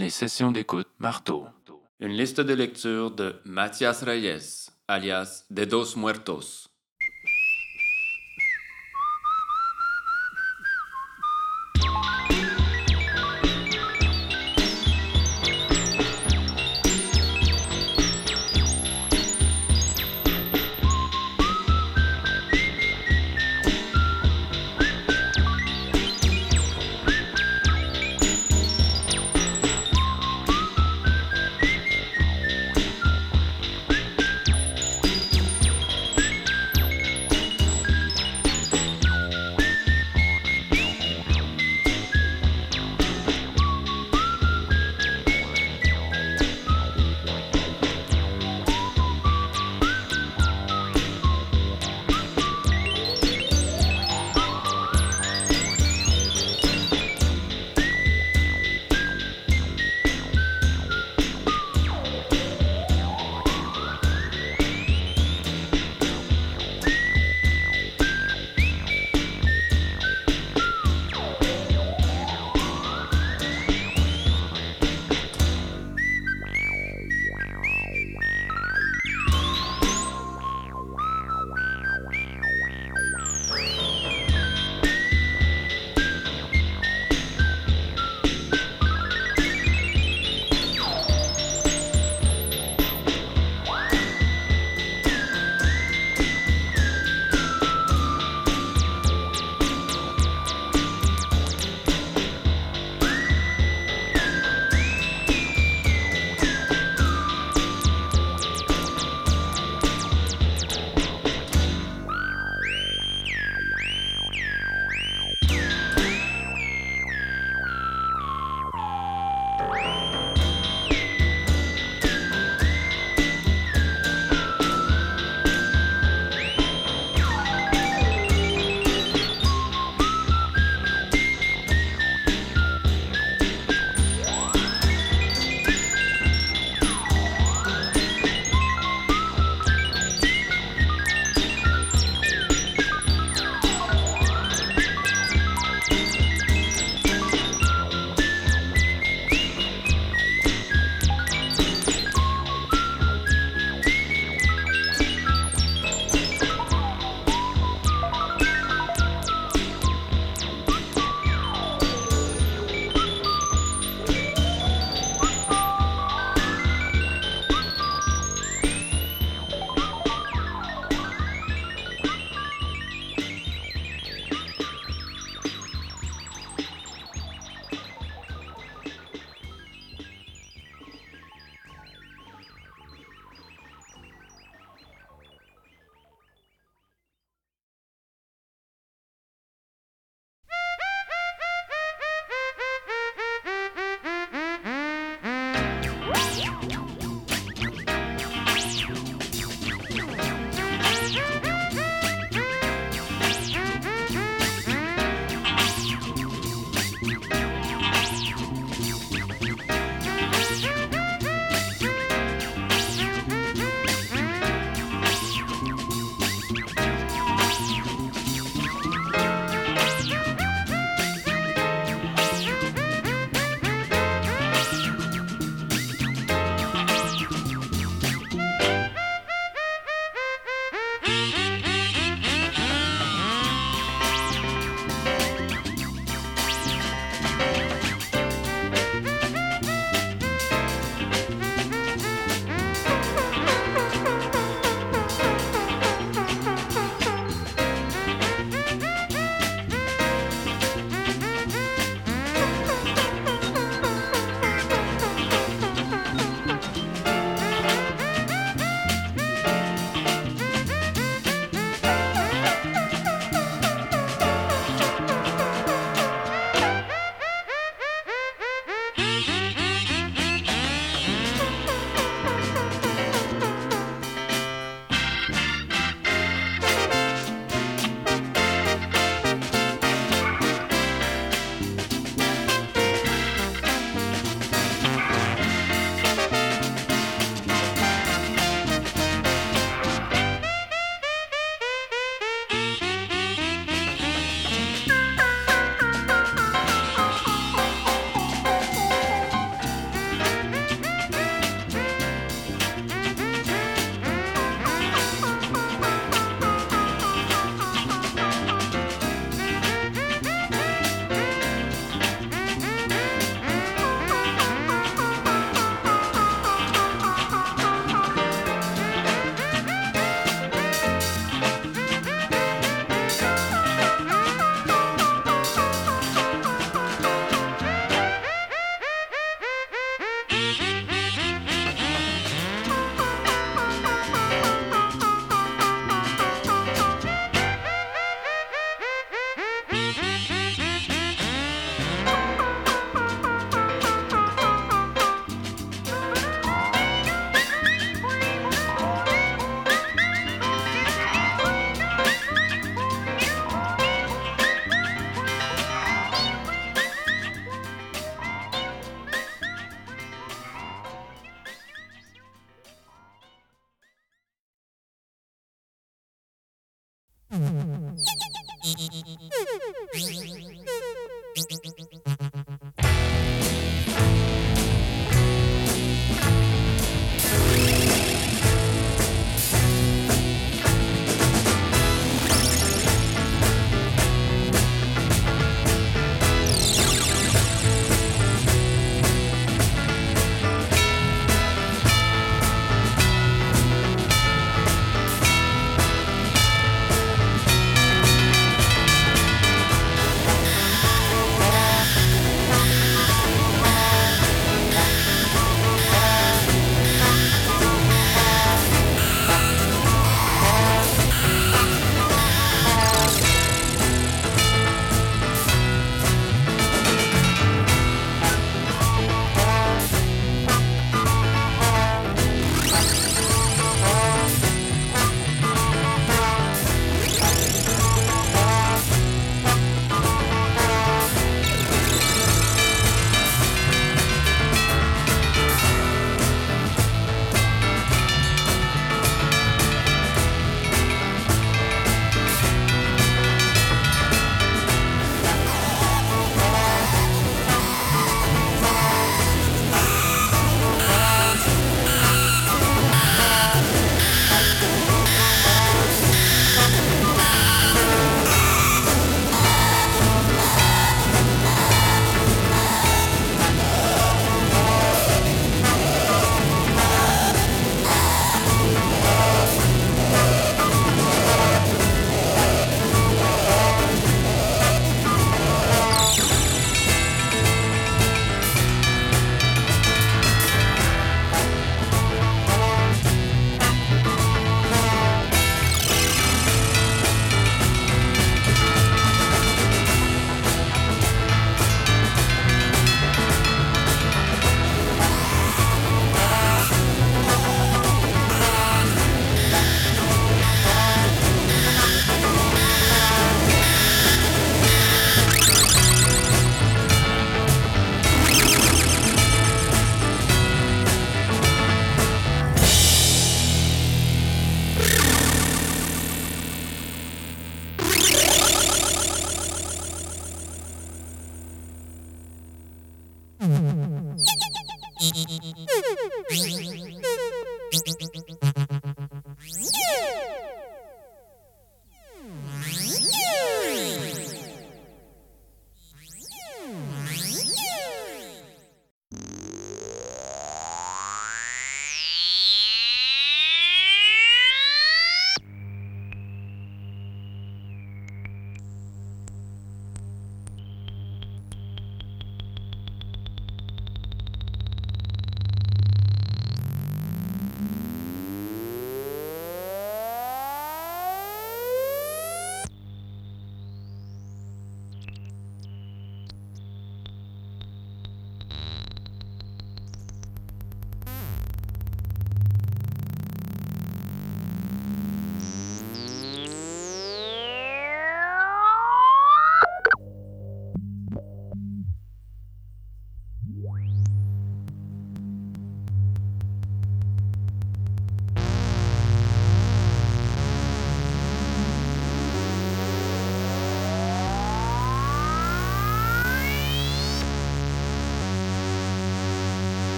Les sessions d'écoute marteau. Une liste de lecture de Mathias Reyes, alias De Dos Muertos.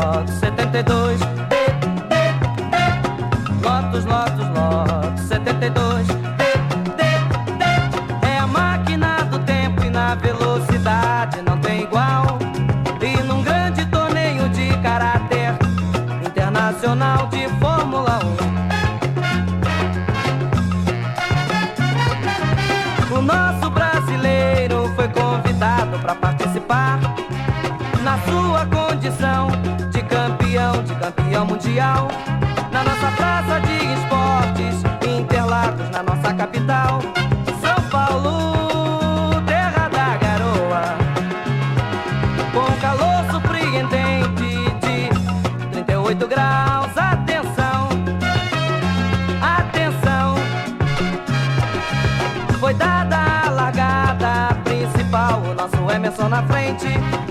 Lotus 72. Mundial. Na nossa praça de esportes, Interlagos, na nossa capital, São Paulo, terra da garoa. Com calor surpreendente de 38 graus, atenção, atenção. Foi dada a largada principal, o nosso Emerson na frente,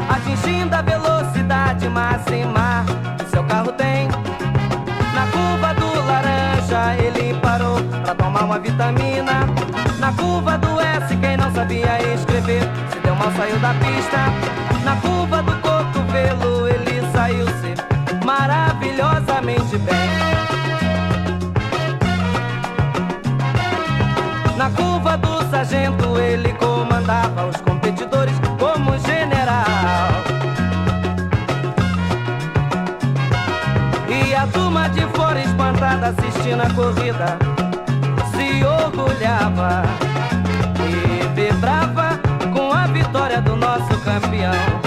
atingindo a velocidade máxima ele parou pra tomar uma vitamina. Na curva do S quem não sabia escrever se deu mal saiu da pista. Na curva do cotovelo ele saiu se maravilhosamente bem. Na curva do sargento ele comandava os assistindo a corrida se orgulhava e vibrava com a vitória do nosso campeão.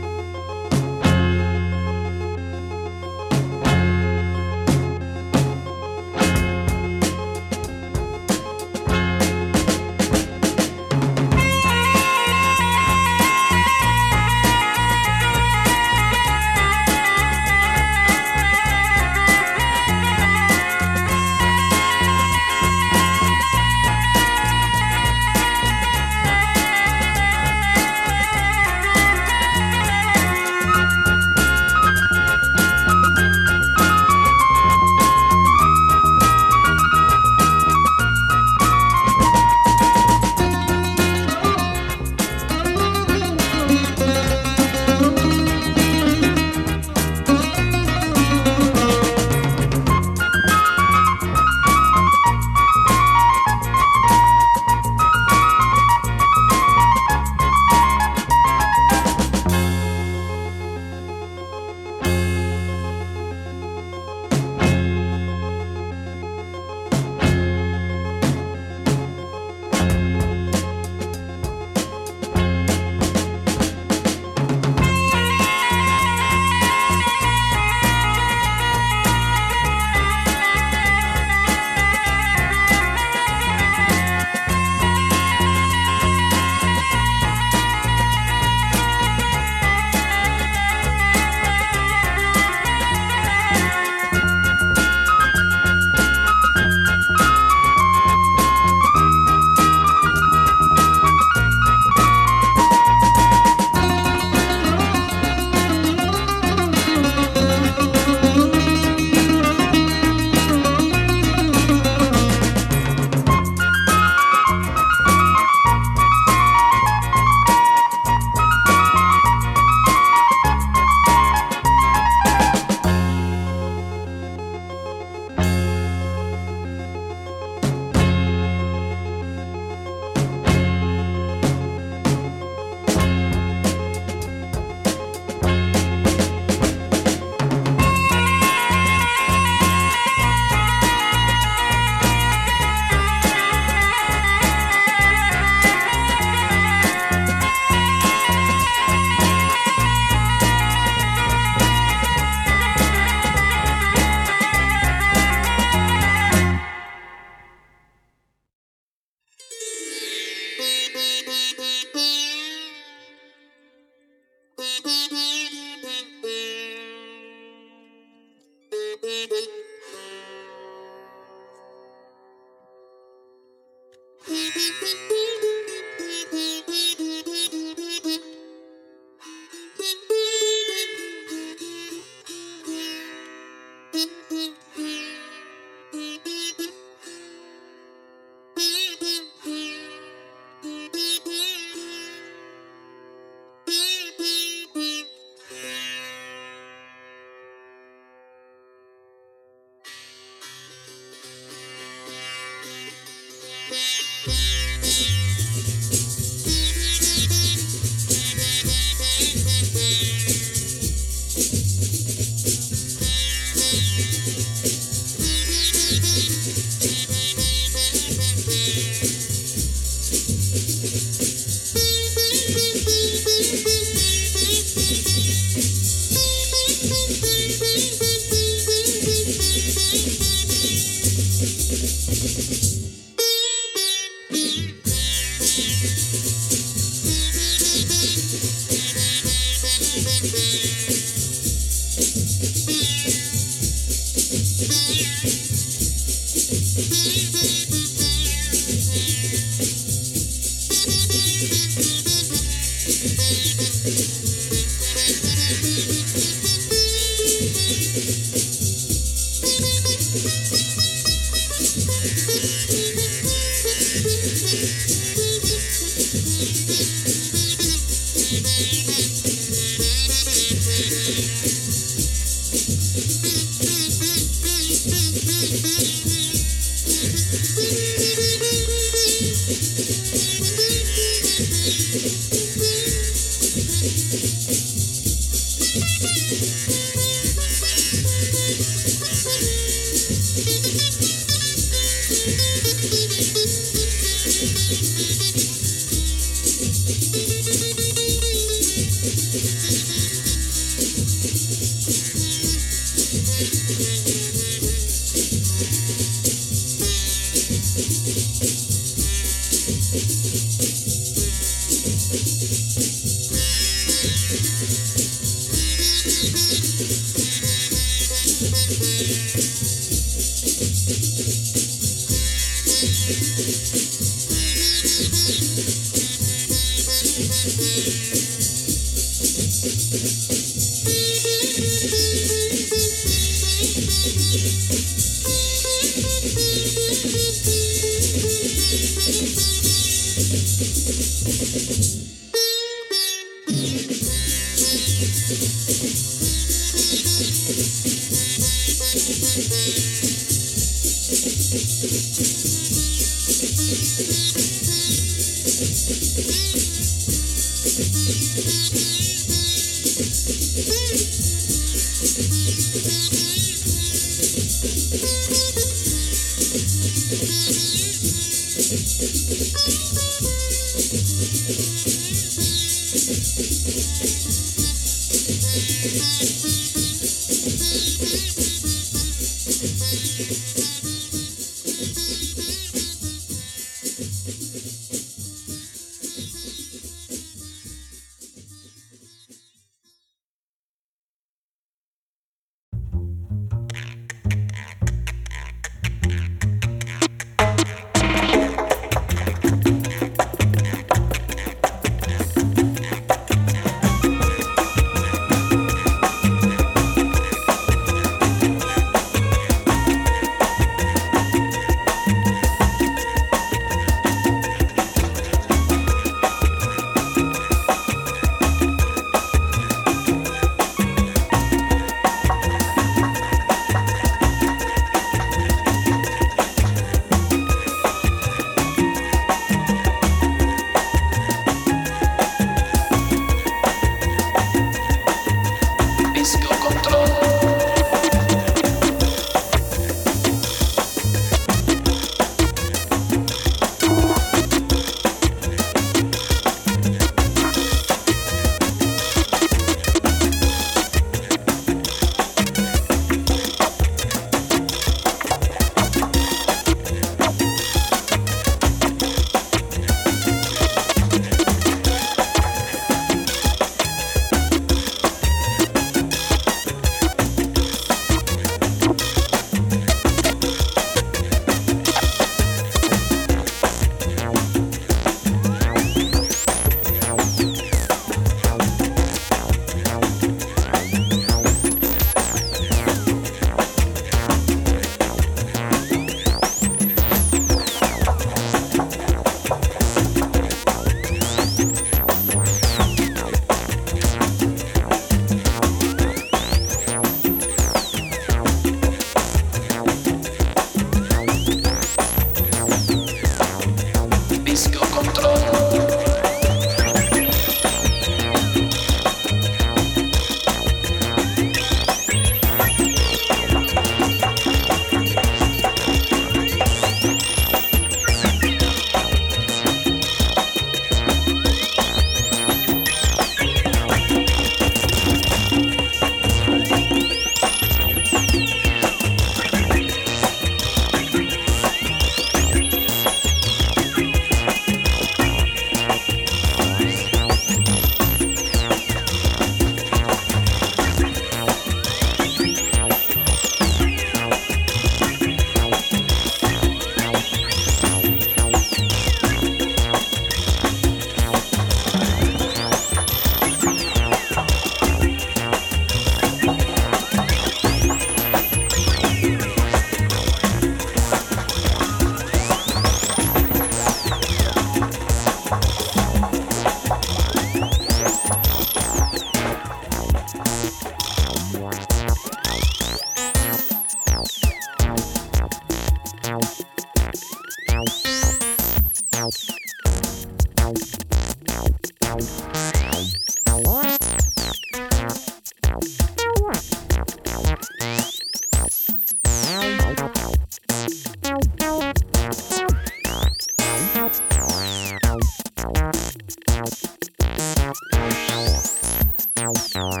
Tchau.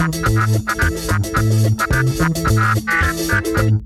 Thank you.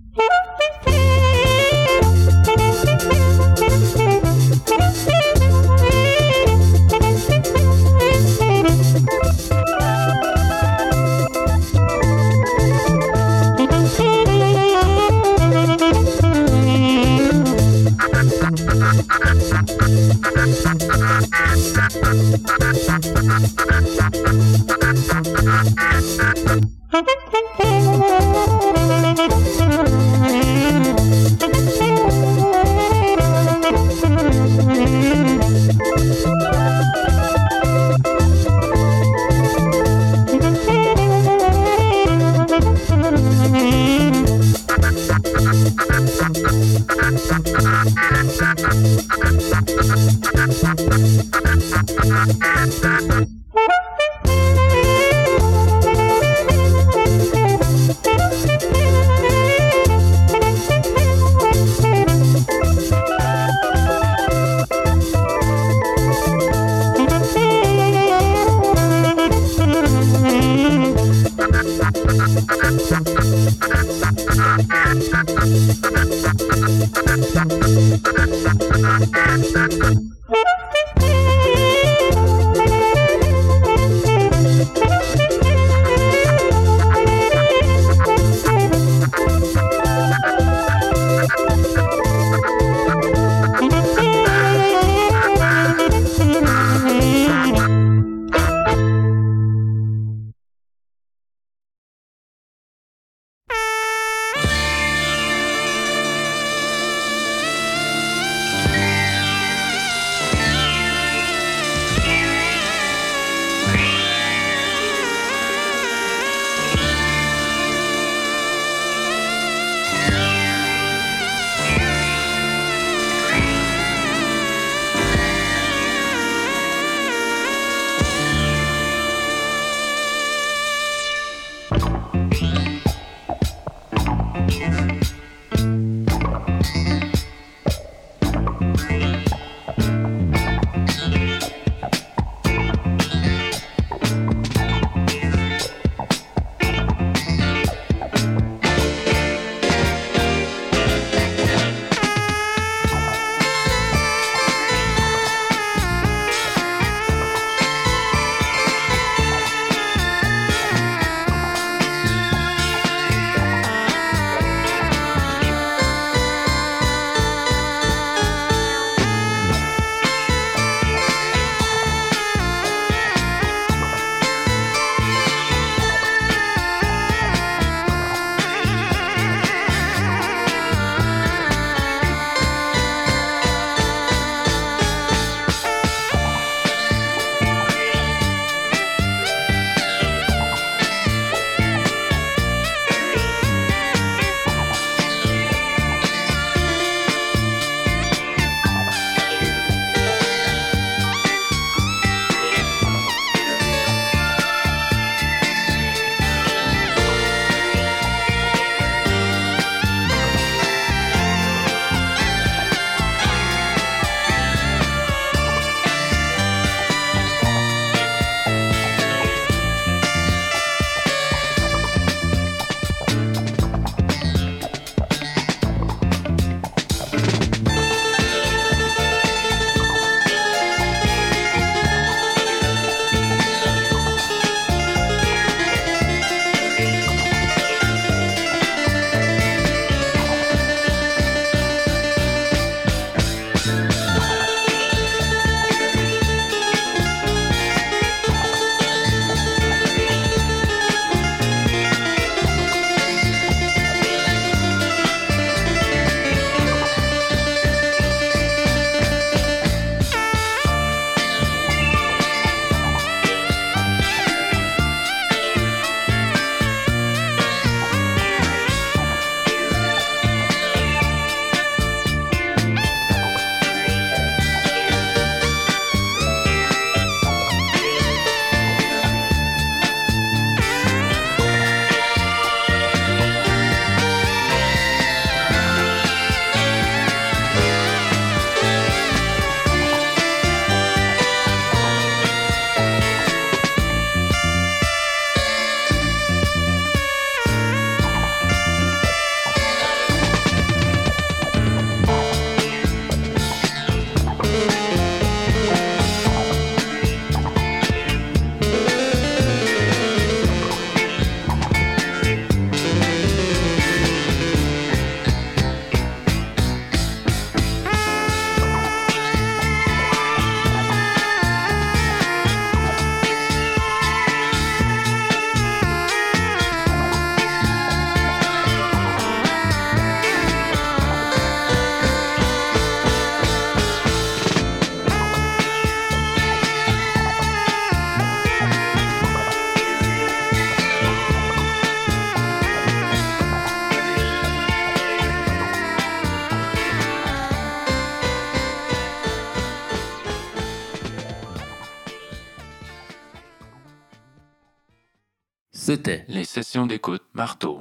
C'était Les sessions d'écoute marteau.